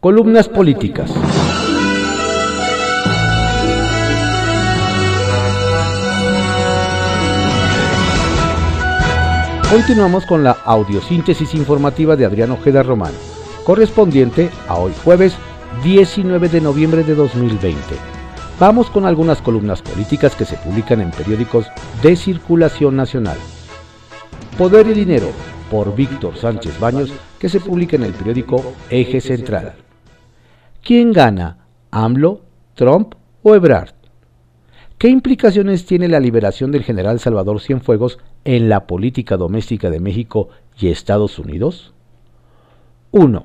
Columnas políticas. Continuamos con la audiosíntesis informativa de Adriano Ojeda Román, correspondiente a hoy jueves 19 de noviembre de 2020. Vamos con algunas columnas políticas que se publican en periódicos de circulación nacional. Poder y Dinero, por Víctor Sánchez Baños, que se publica en el periódico Eje Central. ¿Quién gana? ¿AMLO, Trump o Ebrard? ¿Qué implicaciones tiene la liberación del general Salvador Cienfuegos en la política doméstica de México y Estados Unidos? 1.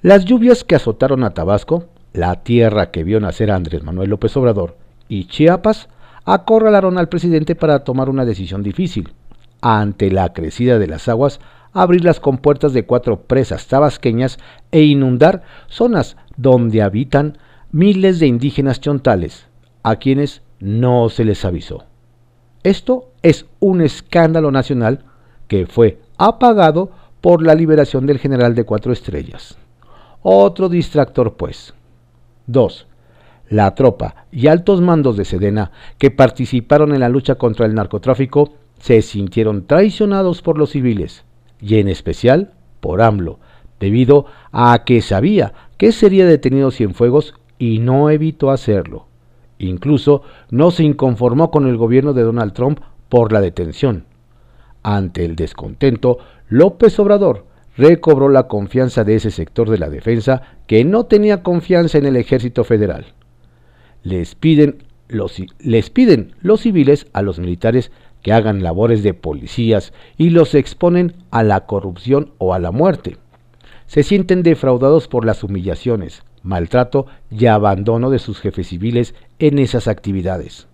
Las lluvias que azotaron a Tabasco, la tierra que vio nacer Andrés Manuel López Obrador, y Chiapas, acorralaron al presidente para tomar una decisión difícil. Ante la crecida de las aguas, abrir las compuertas de cuatro presas tabasqueñas e inundar zonas donde habitan miles de indígenas chontales, a quienes no se les avisó. Esto es un escándalo nacional que fue apagado por la liberación del general de cuatro estrellas. Otro distractor, pues. 2. La tropa y altos mandos de Sedena que participaron en la lucha contra el narcotráfico se sintieron traicionados por los civiles y en especial por AMLO, debido a que sabía que sería detenido Cienfuegos y no evitó hacerlo. Incluso no se inconformó con el gobierno de Donald Trump por la detención. Ante el descontento, López Obrador recobró la confianza de ese sector de la defensa que no tenía confianza en el ejército federal. Les piden los, les piden los civiles a los militares que hagan labores de policías y los exponen a la corrupción o a la muerte. Se sienten defraudados por las humillaciones, maltrato y abandono de sus jefes civiles en esas actividades.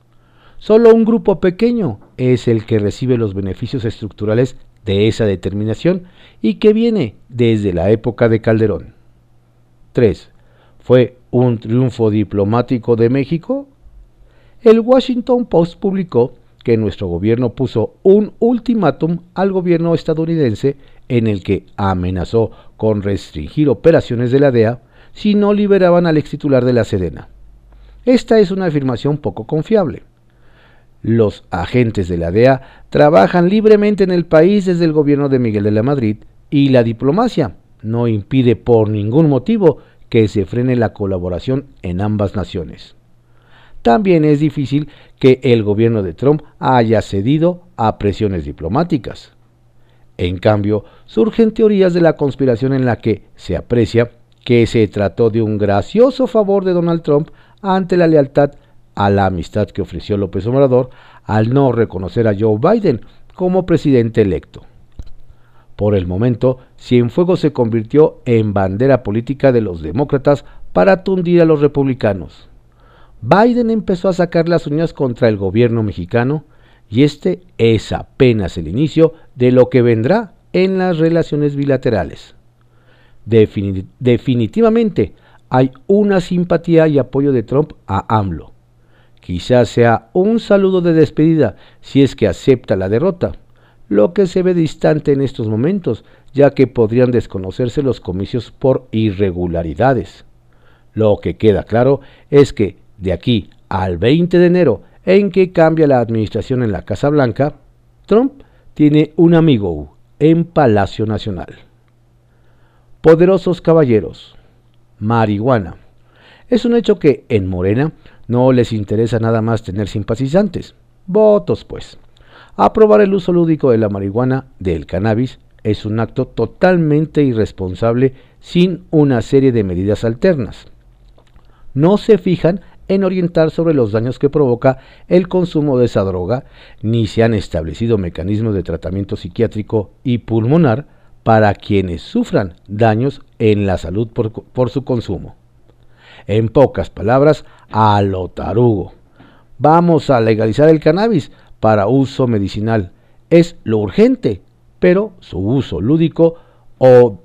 Solo un grupo pequeño es el que recibe los beneficios estructurales de esa determinación y que viene desde la época de Calderón. 3. ¿Fue un triunfo diplomático de México? El Washington Post publicó que nuestro gobierno puso un ultimátum al gobierno estadounidense en el que amenazó con restringir operaciones de la DEA si no liberaban al ex titular de la Sedena. Esta es una afirmación poco confiable. Los agentes de la DEA trabajan libremente en el país desde el gobierno de Miguel de la Madrid y la diplomacia no impide por ningún motivo que se frene la colaboración en ambas naciones también es difícil que el gobierno de Trump haya cedido a presiones diplomáticas. En cambio, surgen teorías de la conspiración en la que se aprecia que se trató de un gracioso favor de Donald Trump ante la lealtad a la amistad que ofreció López Obrador al no reconocer a Joe Biden como presidente electo. Por el momento, Cienfuegos se convirtió en bandera política de los demócratas para tundir a los republicanos. Biden empezó a sacar las uñas contra el gobierno mexicano y este es apenas el inicio de lo que vendrá en las relaciones bilaterales. definitivamente hay una simpatía y apoyo de Trump a AMLO. Quizás sea un saludo de despedida si es que acepta la derrota, lo que se ve distante en estos momentos, ya que podrían desconocerse los comicios por irregularidades. Lo que queda claro es que de aquí al 20 de enero, en que cambia la administración en la Casa Blanca, Trump tiene un amigo en Palacio Nacional. Poderosos caballeros. Marihuana. Es un hecho que en Morena no les interesa nada más tener simpatizantes. Votos, pues. Aprobar el uso lúdico de la marihuana, del cannabis, es un acto totalmente irresponsable sin una serie de medidas alternas. No se fijan en orientar sobre los daños que provoca el consumo de esa droga, ni se han establecido mecanismos de tratamiento psiquiátrico y pulmonar para quienes sufran daños en la salud por, su consumo. En pocas palabras, a lo tarugo. Vamos a legalizar el cannabis para uso medicinal. Es lo urgente, pero su uso lúdico o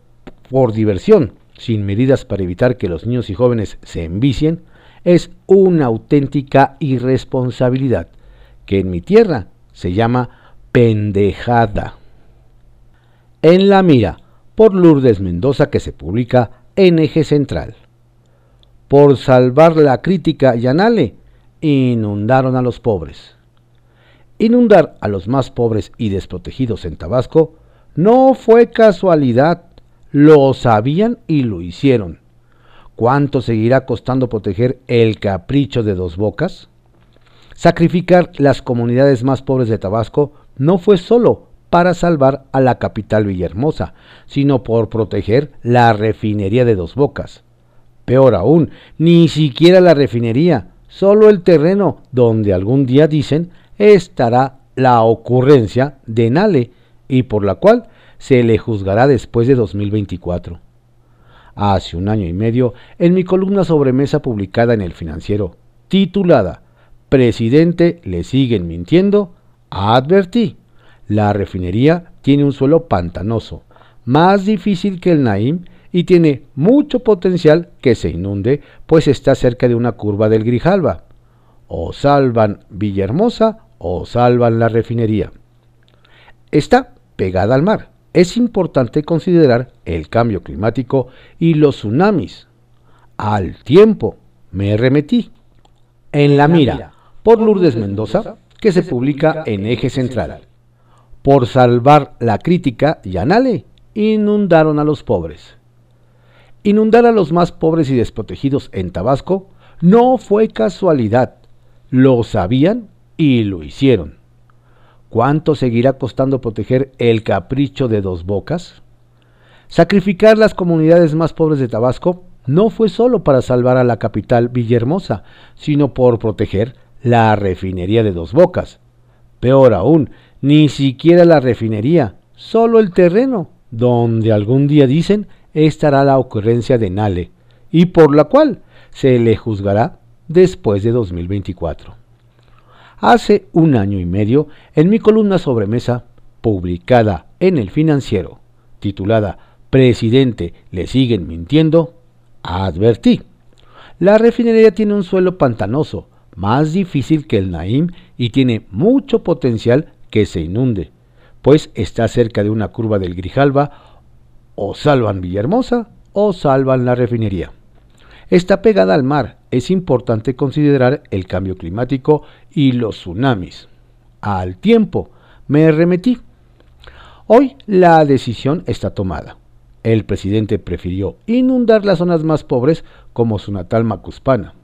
por diversión, sin medidas para evitar que los niños y jóvenes se envicien, es una auténtica irresponsabilidad, que en mi tierra se llama pendejada. En la mira, por Lourdes Mendoza, que se publica en eje central. Por salvar la crítica Yanale, inundaron a los pobres. Inundar a los más pobres y desprotegidos en Tabasco no fue casualidad, lo sabían y lo hicieron. ¿Cuánto seguirá costando proteger el capricho de dos bocas? Sacrificar las comunidades más pobres de Tabasco no fue solo para salvar a la capital Villahermosa, sino por proteger la refinería de dos bocas. Peor aún, ni siquiera la refinería, solo el terreno donde algún día dicen estará la ocurrencia de Nale y por la cual se le juzgará después de 2024. Hace un año y medio, en mi columna sobre mesa publicada en El Financiero, titulada Presidente le siguen mintiendo, advertí, la refinería tiene un suelo pantanoso, más difícil que el Naim y tiene mucho potencial que se inunde, pues está cerca de una curva del Grijalba. O salvan Villahermosa o salvan la refinería. Está pegada al mar. Es importante considerar el cambio climático y los tsunamis. Al tiempo me remetí. En la mira, por Lourdes Mendoza, que se publica en Eje Central. Por salvar la crítica, Yanale inundaron a los pobres. Inundar a los más pobres y desprotegidos en Tabasco no fue casualidad. Lo sabían y lo hicieron. ¿Cuánto seguirá costando proteger el capricho de dos bocas? Sacrificar las comunidades más pobres de Tabasco no fue solo para salvar a la capital Villahermosa, sino por proteger la refinería de dos bocas. Peor aún, ni siquiera la refinería, solo el terreno, donde algún día dicen estará la ocurrencia de Nale, y por la cual se le juzgará después de 2024. Hace un año y medio, en mi columna sobre mesa, publicada en El Financiero, titulada Presidente, le siguen mintiendo, advertí. La refinería tiene un suelo pantanoso, más difícil que el Naim y tiene mucho potencial que se inunde, pues está cerca de una curva del Grijalba o salvan Villahermosa o salvan la refinería. Está pegada al mar. Es importante considerar el cambio climático y los tsunamis. Al tiempo, me remetí. Hoy la decisión está tomada. El presidente prefirió inundar las zonas más pobres como su natal Macuspana.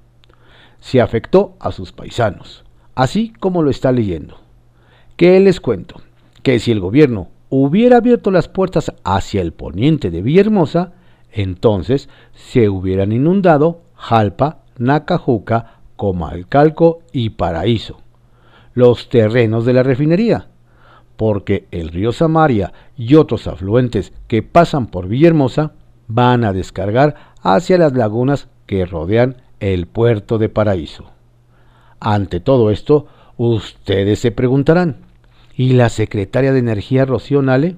Se afectó a sus paisanos, así como lo está leyendo. ¿Qué les cuento? Que si el gobierno hubiera abierto las puertas hacia el poniente de Villahermosa, entonces se hubieran inundado Jalpa, Nacajuca, Comalcalco y Paraíso, los terrenos de la refinería, porque el río Samaria y otros afluentes que pasan por Villahermosa van a descargar hacia las lagunas que rodean el puerto de Paraíso. Ante todo esto, ustedes se preguntarán, ¿Y la secretaria de Energía Rocío Nale?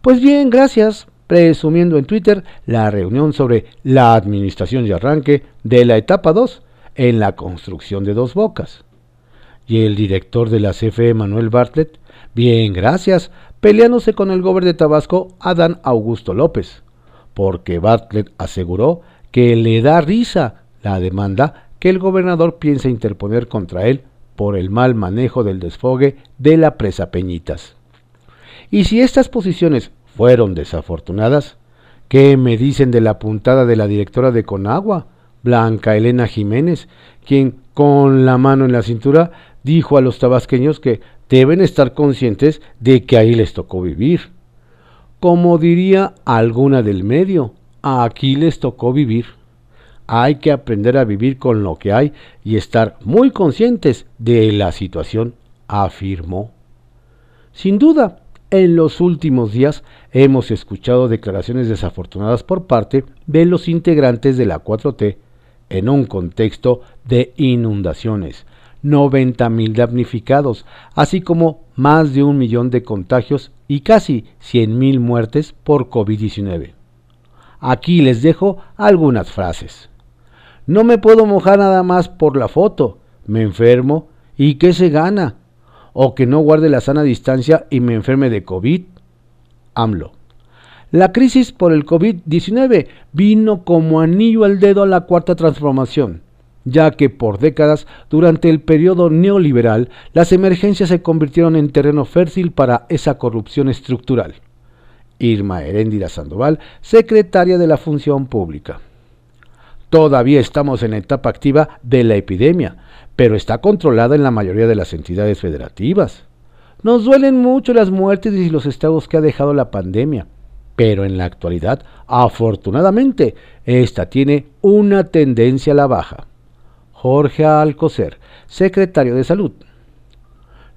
Pues bien, gracias, presumiendo en Twitter la reunión sobre la administración y arranque de la etapa 2 en la construcción de dos bocas. Y el director de la CFE, Manuel Bartlett, bien, gracias, peleándose con el gobernador de Tabasco, Adán Augusto López, porque Bartlett aseguró que le da risa la demanda que el gobernador piensa interponer contra él por el mal manejo del desfogue de la presa Peñitas. Y si estas posiciones fueron desafortunadas, ¿qué me dicen de la puntada de la directora de Conagua, Blanca Elena Jiménez, quien con la mano en la cintura dijo a los tabasqueños que deben estar conscientes de que ahí les tocó vivir? Como diría alguna del medio, aquí les tocó vivir. Hay que aprender a vivir con lo que hay y estar muy conscientes de la situación, afirmó. Sin duda, en los últimos días hemos escuchado declaraciones desafortunadas por parte de los integrantes de la 4T en un contexto de inundaciones, 90.000 damnificados, así como más de un millón de contagios y casi 100.000 muertes por COVID-19. Aquí les dejo algunas frases. No me puedo mojar nada más por la foto. Me enfermo. ¿Y qué se gana? O que no guarde la sana distancia y me enferme de COVID. AMLO. La crisis por el COVID-19 vino como anillo al dedo a la cuarta transformación, ya que por décadas, durante el periodo neoliberal, las emergencias se convirtieron en terreno fértil para esa corrupción estructural. Irma Heréndira Sandoval, secretaria de la Función Pública. Todavía estamos en etapa activa de la epidemia, pero está controlada en la mayoría de las entidades federativas. Nos duelen mucho las muertes y los estados que ha dejado la pandemia, pero en la actualidad, afortunadamente, esta tiene una tendencia a la baja. Jorge Alcocer, secretario de Salud.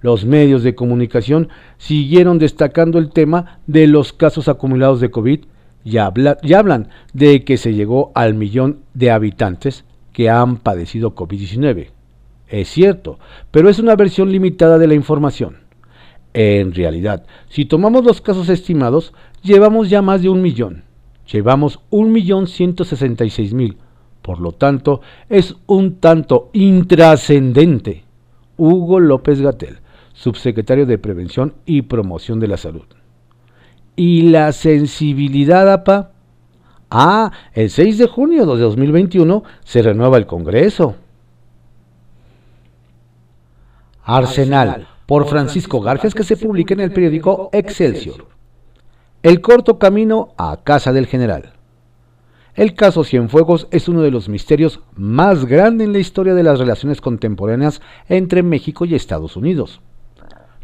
Los medios de comunicación siguieron destacando el tema de los casos acumulados de COVID y, hablan de que se llegó al millón de habitantes que han padecido COVID-19. Es cierto, pero es una versión limitada de la información. En realidad, si tomamos los casos estimados, llevamos ya más de un millón. Llevamos un millón ciento sesenta y seis mil. Por lo tanto, es un tanto intrascendente. Hugo López Gatel, subsecretario de Prevención y Promoción de la Salud. ¿Y la sensibilidad, APA? Ah, el 6 de junio de 2021 se renueva el Congreso. Arsenal por Francisco Garfias que se publica en el periódico Excelsior. El corto camino a casa del general. El caso Cienfuegos es uno de los misterios más grandes en la historia de las relaciones contemporáneas entre México y Estados Unidos.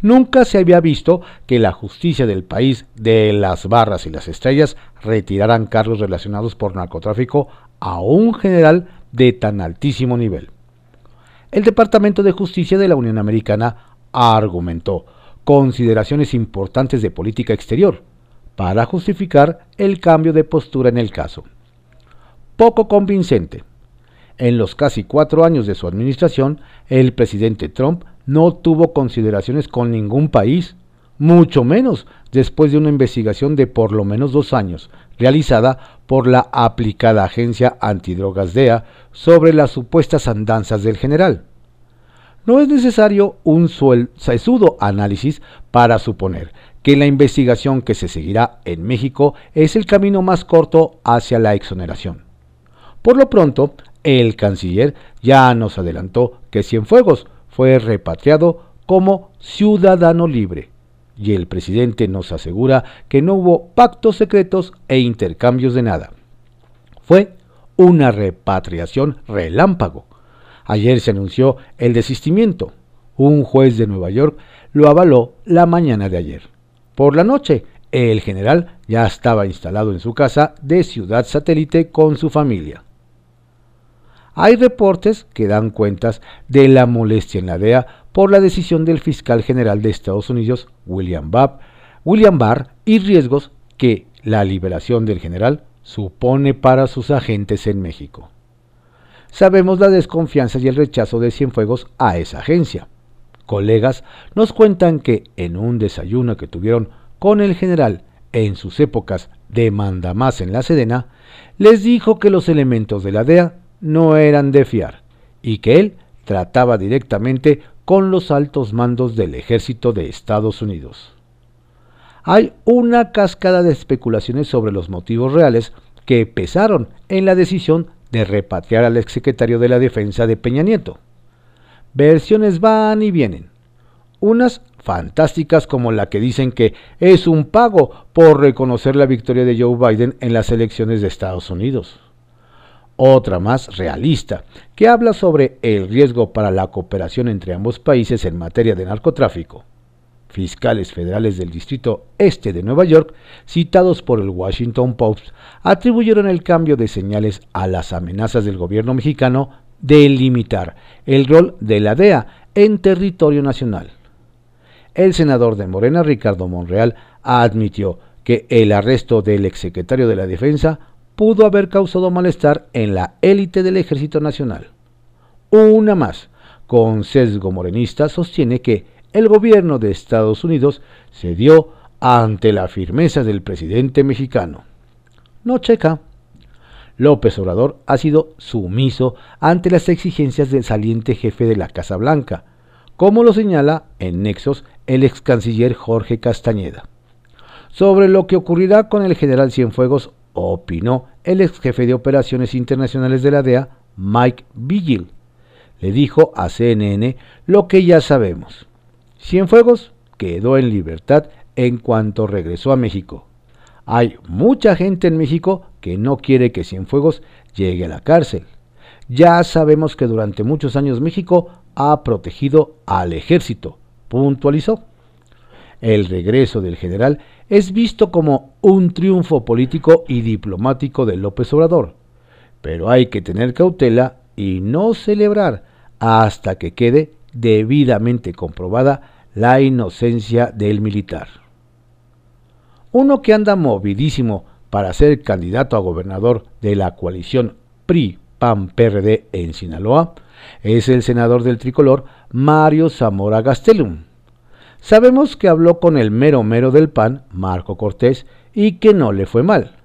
Nunca se había visto que la justicia del país de las barras y las estrellas retiraran cargos relacionados por narcotráfico a un general de tan altísimo nivel. El Departamento de Justicia de la Unión Americana argumentó consideraciones importantes de política exterior para justificar el cambio de postura en el caso. Poco convincente. En los casi cuatro años de su administración, el presidente Trump no tuvo consideraciones con ningún país, mucho menos después de una investigación de por lo menos dos años, realizada por la aplicada agencia antidrogas DEA sobre las supuestas andanzas del general. No es necesario un sesudo análisis para suponer que la investigación que se seguirá en México es el camino más corto hacia la exoneración. Por lo pronto, el canciller ya nos adelantó que Cienfuegos fue repatriado como ciudadano libre y el presidente nos asegura que no hubo pactos secretos e intercambios de nada. Fue una repatriación relámpago Ayer se anunció el desistimiento. Un juez de Nueva York lo avaló la mañana de ayer. Por la noche, el general ya estaba instalado en su casa de ciudad satélite con su familia. Hay reportes que dan cuentas de la molestia en la DEA por la decisión del fiscal general de Estados Unidos, William, William Barr, y riesgos que la liberación del general supone para sus agentes en México sabemos la desconfianza y el rechazo de Cienfuegos a esa agencia. Colegas nos cuentan que en un desayuno que tuvieron con el general en sus épocas de mandamás en la Sedena, les dijo que los elementos de la DEA no eran de fiar y que él trataba directamente con los altos mandos del ejército de Estados Unidos. Hay una cascada de especulaciones sobre los motivos reales que pesaron en la decisión de repatriar al exsecretario de la Defensa de Peña Nieto. Versiones van y vienen. Unas fantásticas como la que dicen que es un pago por reconocer la victoria de Joe Biden en las elecciones de Estados Unidos. Otra más realista, que habla sobre el riesgo para la cooperación entre ambos países en materia de narcotráfico fiscales federales del Distrito Este de Nueva York, citados por el Washington Post, atribuyeron el cambio de señales a las amenazas del gobierno mexicano de limitar el rol de la DEA en territorio nacional. El senador de Morena, Ricardo Monreal, admitió que el arresto del exsecretario de la Defensa pudo haber causado malestar en la élite del Ejército Nacional. Una más, con sesgo morenista, sostiene que el gobierno de Estados Unidos cedió ante la firmeza del presidente mexicano. No checa. López Obrador ha sido sumiso ante las exigencias del saliente jefe de la Casa Blanca, como lo señala en Nexos el ex canciller Jorge Castañeda. Sobre lo que ocurrirá con el general Cienfuegos, opinó el ex jefe de operaciones internacionales de la DEA, Mike Vigil. Le dijo a CNN lo que ya sabemos. Cienfuegos quedó en libertad en cuanto regresó a México. Hay mucha gente en México que no quiere que Cienfuegos llegue a la cárcel. Ya sabemos que durante muchos años México ha protegido al ejército, puntualizó. El regreso del general es visto como un triunfo político y diplomático de López Obrador, pero hay que tener cautela y no celebrar hasta que quede debidamente comprobada la inocencia del militar. Uno que anda movidísimo para ser candidato a gobernador de la coalición PRI-PAN-PRD en Sinaloa es el senador del tricolor Mario Zamora Gastelum. Sabemos que habló con el mero mero del PAN, Marco Cortés, y que no le fue mal.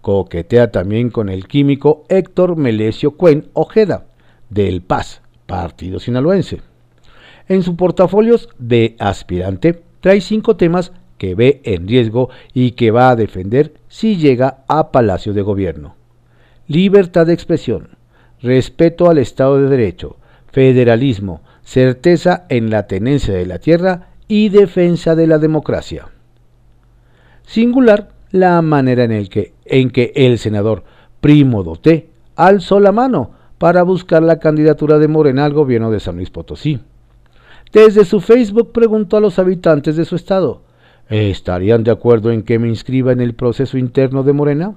Coquetea también con el químico Héctor Melesio Cuen Ojeda, del PAS, Partido Sinaloense. En su portafolio de aspirante trae cinco temas que ve en riesgo y que va a defender si llega a Palacio de Gobierno. Libertad de expresión, respeto al Estado de Derecho, federalismo, certeza en la tenencia de la tierra y defensa de la democracia. Singular la manera en, el que, en que el senador Primo Doté alzó la mano para buscar la candidatura de Morena al gobierno de San Luis Potosí. Desde su Facebook preguntó a los habitantes de su estado, ¿estarían de acuerdo en que me inscriba en el proceso interno de Morena?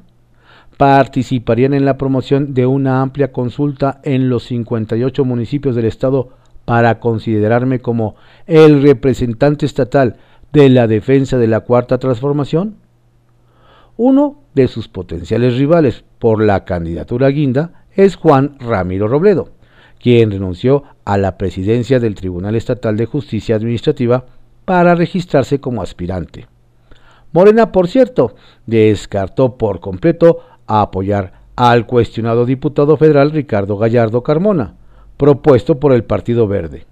¿Participarían en la promoción de una amplia consulta en los 58 municipios del estado para considerarme como el representante estatal de la defensa de la cuarta transformación? Uno de sus potenciales rivales por la candidatura guinda es Juan Ramiro Robledo, quien renunció a la presidencia del Tribunal Estatal de Justicia Administrativa para registrarse como aspirante. Morena, por cierto, descartó por completo apoyar al cuestionado diputado federal Ricardo Gallardo Carmona, propuesto por el Partido Verde.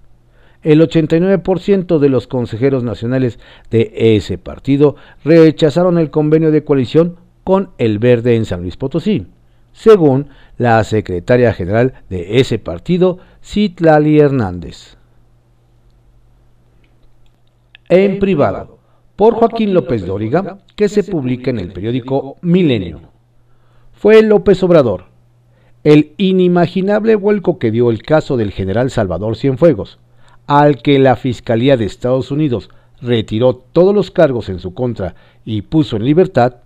El 89% de los consejeros nacionales de ese partido rechazaron el convenio de coalición con el Verde en San Luis Potosí, según la secretaria general de ese partido, Citlali Hernández. En privado, por Joaquín López Dóriga, que se publica en el periódico Milenio. Fue López Obrador, el inimaginable vuelco que dio el caso del general Salvador Cienfuegos, al que la Fiscalía de Estados Unidos retiró todos los cargos en su contra y puso en libertad,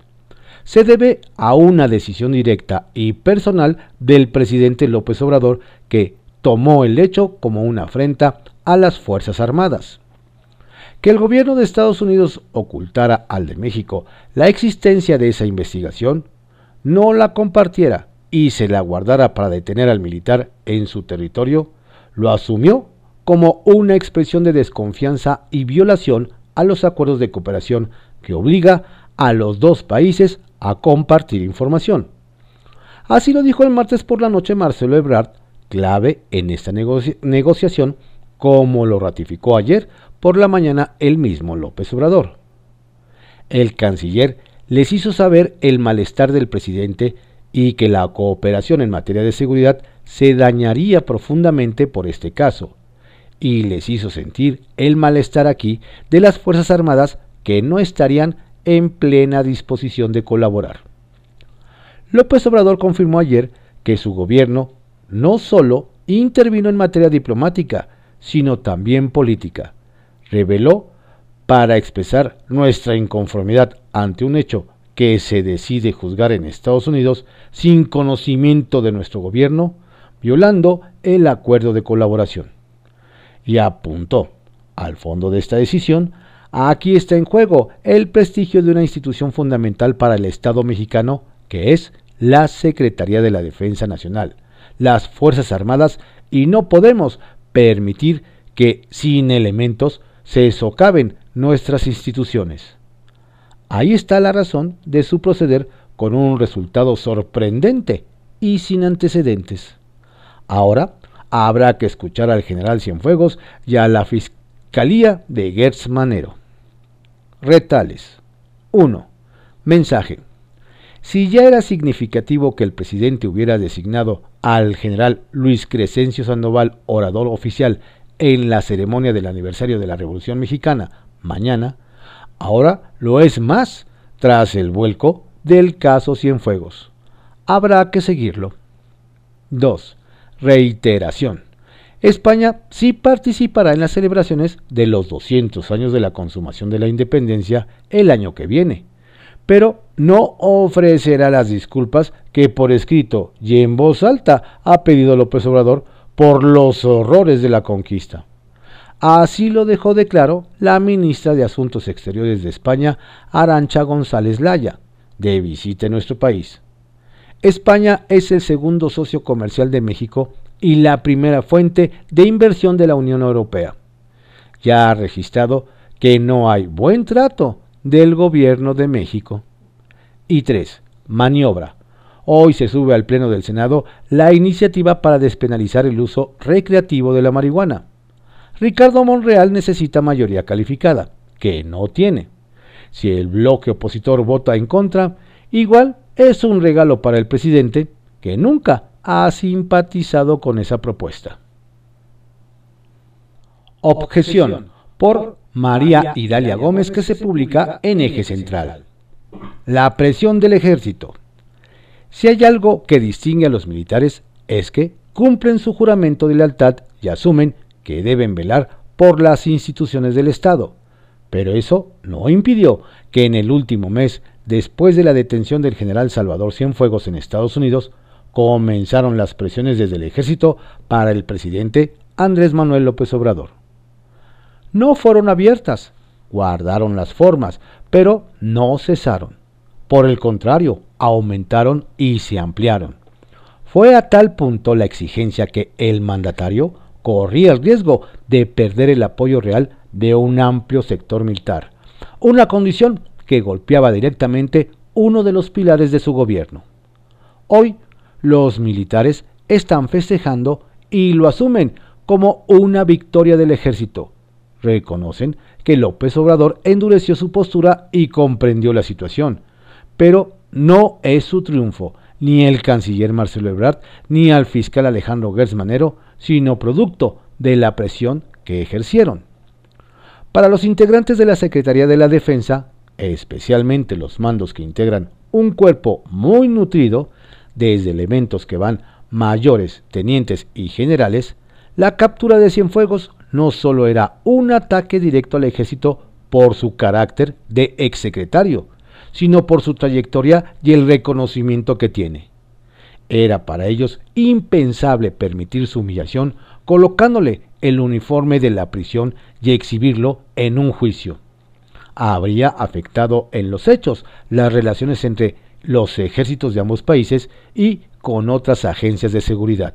se debe a una decisión directa y personal del presidente López Obrador que tomó el hecho como una afrenta a las Fuerzas Armadas. Que el gobierno de Estados Unidos ocultara al de México la existencia de esa investigación, no la compartiera y se la guardara para detener al militar en su territorio, lo asumió como una expresión de desconfianza y violación a los acuerdos de cooperación que obliga a los dos países a compartir información. Así lo dijo el martes por la noche Marcelo Ebrard, clave en esta negociación, como lo ratificó ayer por la mañana el mismo López Obrador. El canciller les hizo saber el malestar del presidente y que la cooperación en materia de seguridad se dañaría profundamente por este caso, y les hizo sentir el malestar aquí de las Fuerzas Armadas que no estarían en plena disposición de colaborar. López Obrador confirmó ayer que su gobierno no solo intervino en materia diplomática, sino también política. Reveló para expresar nuestra inconformidad ante un hecho que se decide juzgar en Estados Unidos sin conocimiento de nuestro gobierno, violando el acuerdo de colaboración. Y apuntó al fondo de esta decisión Aquí está en juego el prestigio de una institución fundamental para el Estado mexicano, que es la Secretaría de la Defensa Nacional, las Fuerzas Armadas, y no podemos permitir que sin elementos se socaven nuestras instituciones. Ahí está la razón de su proceder con un resultado sorprendente y sin antecedentes. Ahora habrá que escuchar al general Cienfuegos y a la Fiscalía de Gertz Manero retales. 1. Mensaje. Si ya era significativo que el presidente hubiera designado al general Luis Crescencio Sandoval orador oficial en la ceremonia del aniversario de la Revolución Mexicana mañana, ahora lo es más tras el vuelco del caso Cienfuegos. Habrá que seguirlo. 2. Reiteración. España sí participará en las celebraciones de los 200 años de la consumación de la independencia el año que viene, pero no ofrecerá las disculpas que por escrito y en voz alta ha pedido López Obrador por los horrores de la conquista. Así lo dejó de claro la ministra de Asuntos Exteriores de España, Arancha González Laya, de visita en nuestro país. España es el segundo socio comercial de México y la primera fuente de inversión de la Unión Europea. Ya ha registrado que no hay buen trato del gobierno de México. Y 3. Maniobra. Hoy se sube al Pleno del Senado la iniciativa para despenalizar el uso recreativo de la marihuana. Ricardo Monreal necesita mayoría calificada, que no tiene. Si el bloque opositor vota en contra, igual es un regalo para el presidente, que nunca ha simpatizado con esa propuesta. Objeción por María Idalia Gómez que se publica en Eje Central. La presión del ejército. Si hay algo que distingue a los militares es que cumplen su juramento de lealtad y asumen que deben velar por las instituciones del Estado. Pero eso no impidió que en el último mes, después de la detención del general Salvador Cienfuegos en Estados Unidos, comenzaron las presiones desde el ejército para el presidente Andrés Manuel López Obrador. No fueron abiertas, guardaron las formas, pero no cesaron. Por el contrario, aumentaron y se ampliaron. Fue a tal punto la exigencia que el mandatario corría el riesgo de perder el apoyo real de un amplio sector militar, una condición que golpeaba directamente uno de los pilares de su gobierno. Hoy los militares están festejando y lo asumen como una victoria del ejército. Reconocen que López Obrador endureció su postura y comprendió la situación, pero no es su triunfo, ni el canciller Marcelo Ebrard, ni al fiscal Alejandro Gertz Manero, sino producto de la presión que ejercieron. Para los integrantes de la Secretaría de la Defensa, especialmente los mandos que integran un cuerpo muy nutrido, desde elementos que van mayores, tenientes y generales, la captura de Cienfuegos no solo era un ataque directo al ejército por su carácter de exsecretario, sino por su trayectoria y el reconocimiento que tiene. Era para ellos impensable permitir su humillación colocándole el uniforme de la prisión y exhibirlo en un juicio. Habría afectado en los hechos las relaciones entre los ejércitos de ambos países y con otras agencias de seguridad.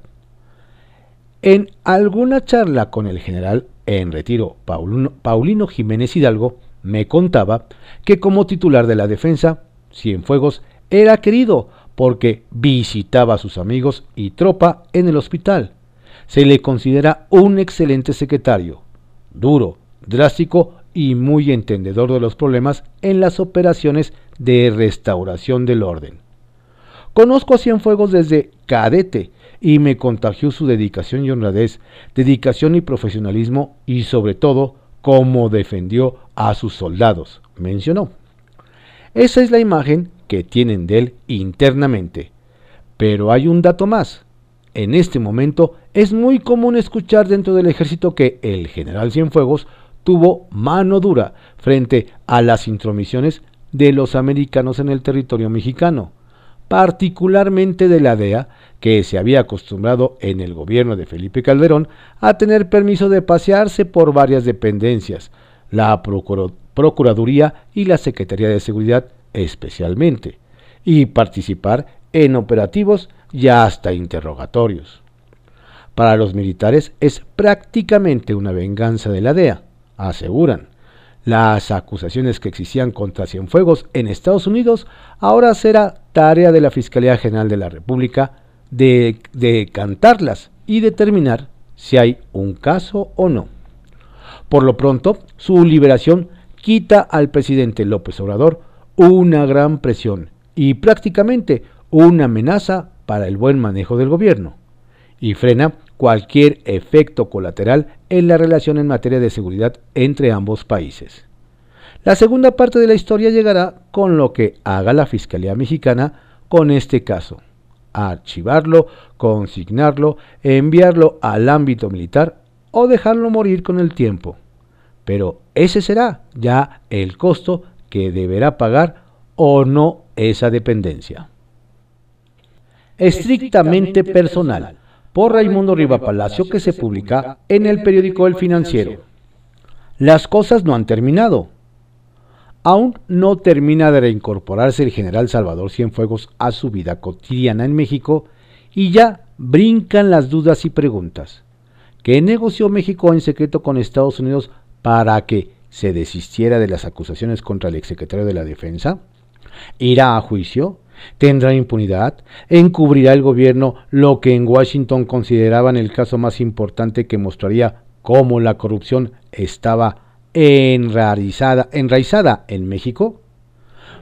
En alguna charla con el general en retiro Paulino, Jiménez Hidalgo me contaba que como titular de la defensa, Cienfuegos era querido porque visitaba a sus amigos y tropa en el hospital. Se le considera un excelente secretario, duro, drástico y muy entendedor de los problemas en las operaciones de restauración del orden. Conozco a Cienfuegos desde cadete y me contagió su dedicación y honradez, dedicación y profesionalismo y sobre todo cómo defendió a sus soldados, mencionó. Esa es la imagen que tienen de él internamente. Pero hay un dato más. En este momento es muy común escuchar dentro del ejército que el general Cienfuegos tuvo mano dura frente a las intromisiones de los americanos en el territorio mexicano, particularmente de la DEA, que se había acostumbrado en el gobierno de Felipe Calderón a tener permiso de pasearse por varias dependencias, la Procuraduría y la Secretaría de Seguridad especialmente, y participar en operativos y hasta interrogatorios. Para los militares es prácticamente una venganza de la DEA, aseguran. Las acusaciones que existían contra Cienfuegos en Estados Unidos ahora será tarea de la Fiscalía General de la República de, de cantarlas y determinar si hay un caso o no. Por lo pronto, su liberación quita al presidente López Obrador una gran presión y prácticamente una amenaza para el buen manejo del gobierno, y frena cualquier efecto colateral en la relación en materia de seguridad entre ambos países. La segunda parte de la historia llegará con lo que haga la Fiscalía Mexicana con este caso. Archivarlo, consignarlo, enviarlo al ámbito militar o dejarlo morir con el tiempo. Pero ese será ya el costo que deberá pagar o no esa dependencia. Estrictamente personal, por Raimundo Riva Palacio, que se publica en el periódico El Financiero. Las cosas no han terminado. Aún no termina de reincorporarse el general Salvador Cienfuegos a su vida cotidiana en México y ya brincan las dudas y preguntas. ¿Qué negoció México en secreto con Estados Unidos para que se desistiera de las acusaciones contra el exsecretario de la Defensa? ¿Irá a juicio? ¿Tendrá impunidad? ¿Encubrirá el gobierno lo que en Washington consideraban el caso más importante que mostraría cómo la corrupción estaba enraizada, enraizada en México?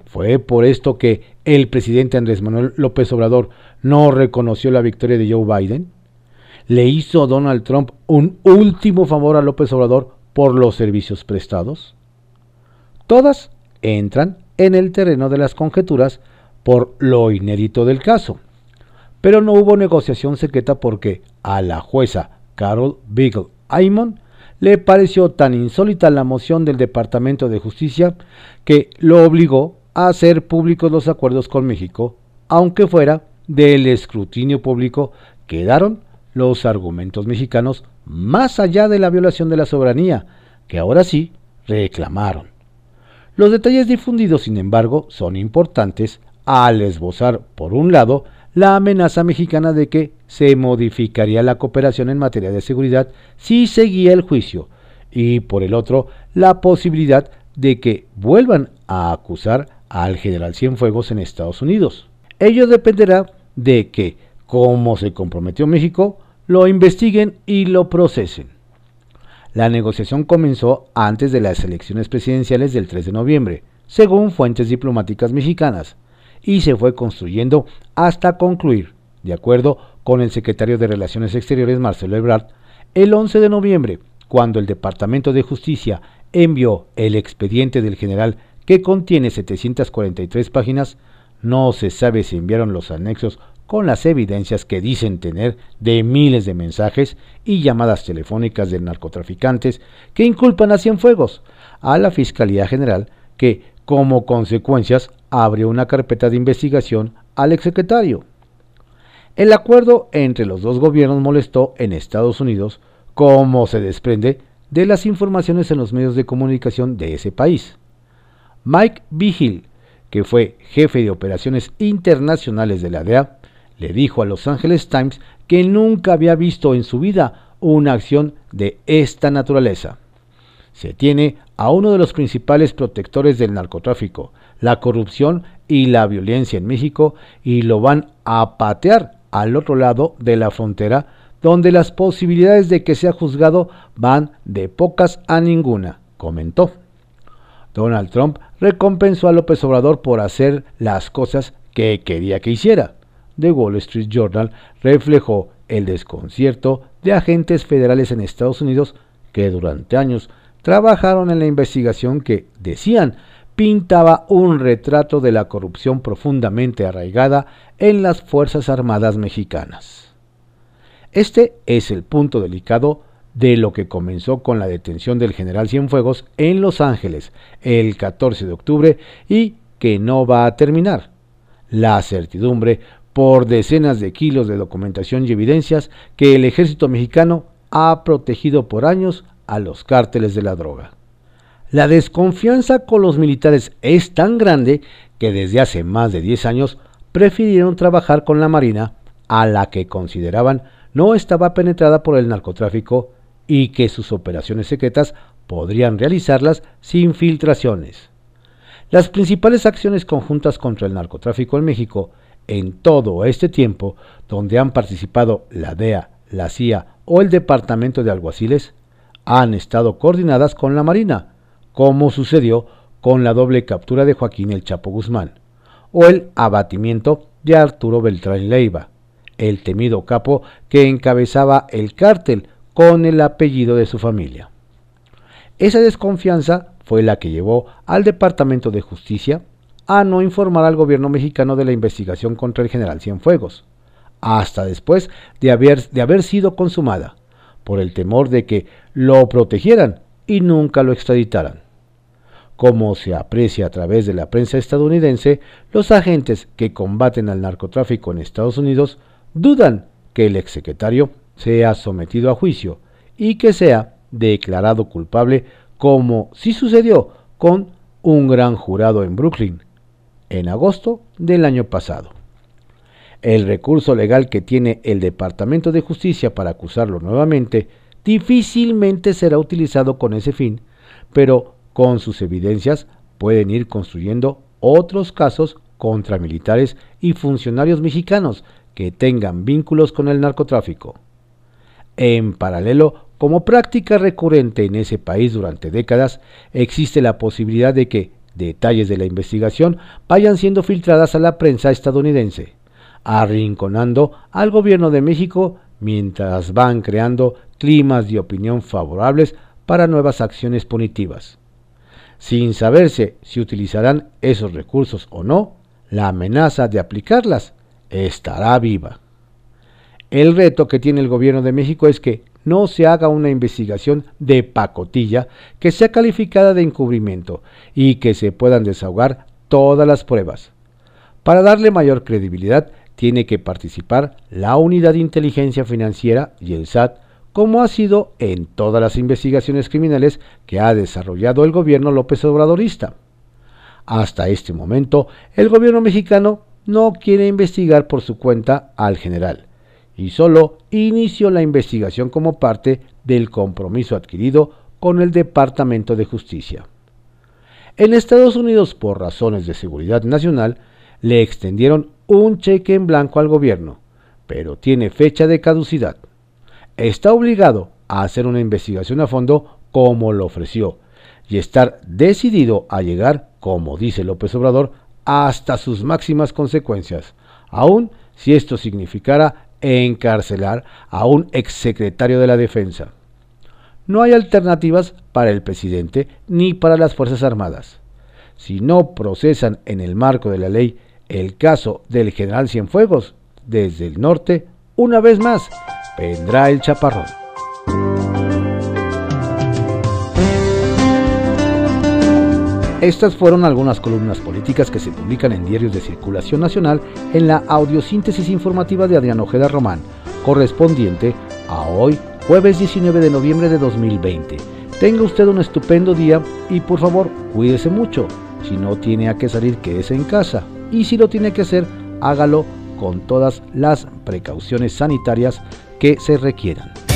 Fue por esto que el presidente Andrés Manuel López Obrador no reconoció la victoria de Joe Biden. ¿Le hizo Donald Trump un último favor a López Obrador por los servicios prestados? Todas entran en el terreno de las conjeturas por lo inédito del caso. Pero no hubo negociación secreta porque a la jueza Carol Beagle Aymon le pareció tan insólita la moción del Departamento de Justicia que lo obligó a hacer públicos los acuerdos con México, aunque fuera del escrutinio público quedaron los argumentos mexicanos más allá de la violación de la soberanía, que ahora sí reclamaron. Los detalles difundidos, sin embargo, son importantes al esbozar, por un lado, la amenaza mexicana de que se modificaría la cooperación en materia de seguridad si seguía el juicio, y por el otro, la posibilidad de que vuelvan a acusar al general Cienfuegos en Estados Unidos. Ello dependerá de que, como se comprometió México, lo investiguen y lo procesen. La negociación comenzó antes de las elecciones presidenciales del 3 de noviembre, según fuentes diplomáticas mexicanas, y se fue construyendo hasta concluir, de acuerdo con el secretario de Relaciones Exteriores Marcelo Ebrard, el 11 de noviembre, cuando el Departamento de Justicia envió el expediente del general que contiene 743 páginas, no se sabe si enviaron los anexos con las evidencias que dicen tener de miles de mensajes y llamadas telefónicas de narcotraficantes que inculpan a Cienfuegos, a la Fiscalía General, que, como consecuencias, abrió una carpeta de investigación al exsecretario. El acuerdo entre los dos gobiernos molestó en Estados Unidos, como se desprende de las informaciones en los medios de comunicación de ese país. Mike Vigil, que fue jefe de operaciones internacionales de la DEA, le dijo a Los Angeles Times que nunca había visto en su vida una acción de esta naturaleza. Se tiene a uno de los principales protectores del narcotráfico, la corrupción y la violencia en México y lo van a patear al otro lado de la frontera, donde las posibilidades de que sea juzgado van de pocas a ninguna, comentó. Donald Trump recompensó a López Obrador por hacer las cosas que quería que hiciera. The Wall Street Journal reflejó el desconcierto de agentes federales en Estados Unidos que durante años trabajaron en la investigación que, decían, pintaba un retrato de la corrupción profundamente arraigada en las Fuerzas Armadas mexicanas. Este es el punto delicado de lo que comenzó con la detención del general Cienfuegos en Los Ángeles el 14 de octubre y que no va a terminar. La certidumbre por decenas de kilos de documentación y evidencias que el ejército mexicano ha protegido por años a los cárteles de la droga. La desconfianza con los militares es tan grande que desde hace más de 10 años prefirieron trabajar con la Marina, a la que consideraban no estaba penetrada por el narcotráfico y que sus operaciones secretas podrían realizarlas sin filtraciones. Las principales acciones conjuntas contra el narcotráfico en México en todo este tiempo donde han participado la DEA, la CIA o el Departamento de Alguaciles, han estado coordinadas con la Marina, como sucedió con la doble captura de Joaquín El Chapo Guzmán, o el abatimiento de Arturo Beltrán Leiva, el temido capo que encabezaba el cártel con el apellido de su familia. Esa desconfianza fue la que llevó al Departamento de Justicia a no informar al gobierno mexicano de la investigación contra el general Cienfuegos, hasta después de haber, de haber sido consumada, por el temor de que lo protegieran y nunca lo extraditaran. Como se aprecia a través de la prensa estadounidense, los agentes que combaten al narcotráfico en Estados Unidos dudan que el exsecretario sea sometido a juicio y que sea declarado culpable como sí sucedió con un gran jurado en Brooklyn en agosto del año pasado. El recurso legal que tiene el Departamento de Justicia para acusarlo nuevamente difícilmente será utilizado con ese fin, pero con sus evidencias pueden ir construyendo otros casos contra militares y funcionarios mexicanos que tengan vínculos con el narcotráfico. En paralelo, como práctica recurrente en ese país durante décadas, existe la posibilidad de que detalles de la investigación vayan siendo filtradas a la prensa estadounidense, arrinconando al gobierno de México mientras van creando climas de opinión favorables para nuevas acciones punitivas. Sin saberse si utilizarán esos recursos o no, la amenaza de aplicarlas estará viva. El reto que tiene el gobierno de México es que no se haga una investigación de pacotilla que sea calificada de encubrimiento y que se puedan desahogar todas las pruebas. Para darle mayor credibilidad, tiene que participar la Unidad de Inteligencia Financiera y el SAT, como ha sido en todas las investigaciones criminales que ha desarrollado el gobierno López Obradorista. Hasta este momento, el gobierno mexicano no quiere investigar por su cuenta al general y solo inició la investigación como parte del compromiso adquirido con el Departamento de Justicia. En Estados Unidos, por razones de seguridad nacional, le extendieron un cheque en blanco al gobierno, pero tiene fecha de caducidad. Está obligado a hacer una investigación a fondo como lo ofreció y estar decidido a llegar, como dice López Obrador, hasta sus máximas consecuencias, aun si esto significara encarcelar a un exsecretario de la Defensa. No hay alternativas para el presidente ni para las Fuerzas Armadas. Si no procesan en el marco de la ley el caso del general Cienfuegos desde el norte, una vez más vendrá el chaparrón. Estas fueron algunas columnas políticas que se publican en diarios de circulación nacional en la audiosíntesis informativa de Adrián Ojeda Román, correspondiente a hoy, jueves 19 de noviembre de 2020. Tenga usted un estupendo día y por favor, cuídese mucho. Si no tiene a qué salir, quédese en casa. Y si lo tiene que hacer, hágalo con todas las precauciones sanitarias que se requieran.